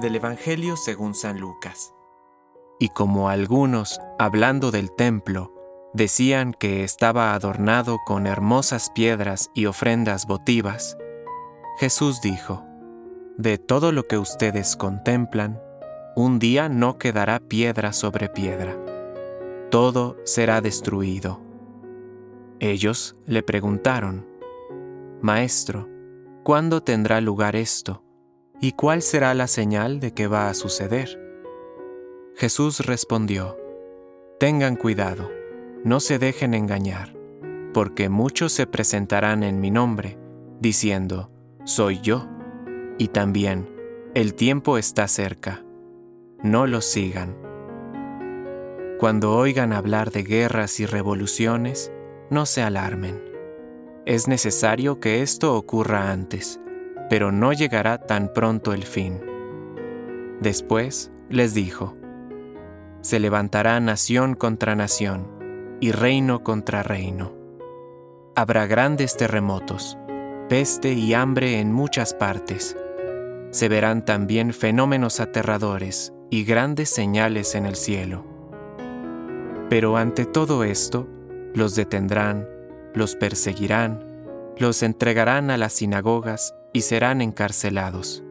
del Evangelio según San Lucas. Y como algunos, hablando del templo, decían que estaba adornado con hermosas piedras y ofrendas votivas, Jesús dijo, De todo lo que ustedes contemplan, un día no quedará piedra sobre piedra. Todo será destruido. Ellos le preguntaron, Maestro, ¿cuándo tendrá lugar esto? ¿Y cuál será la señal de que va a suceder? Jesús respondió, Tengan cuidado, no se dejen engañar, porque muchos se presentarán en mi nombre, diciendo, Soy yo, y también, el tiempo está cerca. No los sigan. Cuando oigan hablar de guerras y revoluciones, no se alarmen. Es necesario que esto ocurra antes, pero no llegará tan pronto el fin. Después les dijo, Se levantará nación contra nación y reino contra reino. Habrá grandes terremotos, peste y hambre en muchas partes. Se verán también fenómenos aterradores y grandes señales en el cielo. Pero ante todo esto, los detendrán, los perseguirán, los entregarán a las sinagogas y serán encarcelados.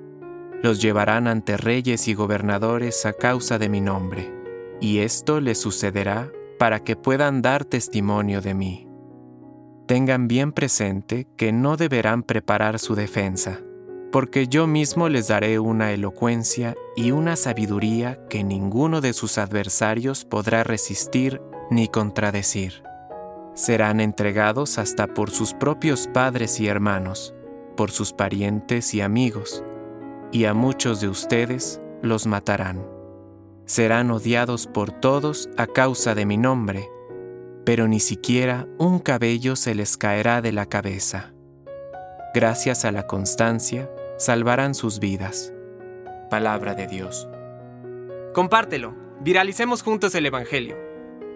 Los llevarán ante reyes y gobernadores a causa de mi nombre, y esto les sucederá para que puedan dar testimonio de mí. Tengan bien presente que no deberán preparar su defensa, porque yo mismo les daré una elocuencia y una sabiduría que ninguno de sus adversarios podrá resistir ni contradecir. Serán entregados hasta por sus propios padres y hermanos, por sus parientes y amigos, y a muchos de ustedes los matarán. Serán odiados por todos a causa de mi nombre, pero ni siquiera un cabello se les caerá de la cabeza. Gracias a la constancia, salvarán sus vidas. Palabra de Dios. Compártelo, viralicemos juntos el Evangelio.